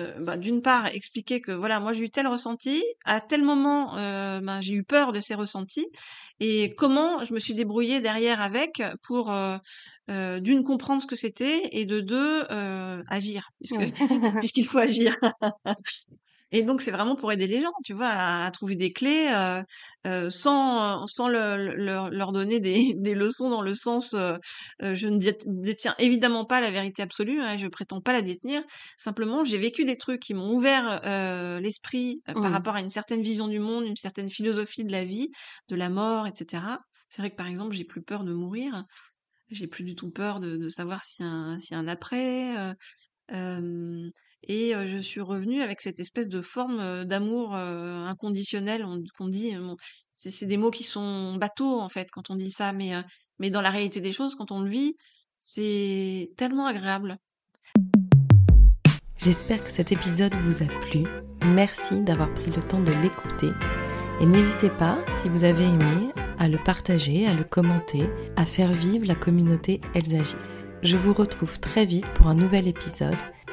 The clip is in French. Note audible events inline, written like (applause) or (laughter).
Euh, bah, d'une part expliquer que voilà moi j'ai eu tel ressenti. À tel moment euh, ben, j'ai eu peur de ces ressentis. Et comment je me suis débrouillée derrière avec pour euh, d'une comprendre ce que c'était et de deux agir. (laughs) Puisqu'il faut agir (laughs) Et donc, c'est vraiment pour aider les gens, tu vois, à, trouver des clés euh, euh, sans, sans leur donner des, (laughs) des, leçons dans le sens euh, je ne détiens évidemment pas la vérité absolue, hein, je prétends pas la détenir. Simplement, j'ai vécu des trucs qui m'ont ouvert l'esprit par mmh. rapport à une certaine vision du monde, une certaine philosophie de la vie, de la mort, etc. C'est vrai que par exemple, j'ai plus peur de mourir. J'ai plus du tout peur de, de savoir s'il y, y, a un après. Euh, et je suis revenue avec cette espèce de forme d'amour inconditionnel qu'on dit. c'est des mots qui sont bateaux en fait quand on dit ça, mais, mais dans la réalité des choses, quand on le vit, c'est tellement agréable. J'espère que cet épisode vous a plu. Merci d'avoir pris le temps de l'écouter. Et n'hésitez pas, si vous avez aimé, à le partager, à le commenter, à faire vivre la communauté Elles agissent. Je vous retrouve très vite pour un nouvel épisode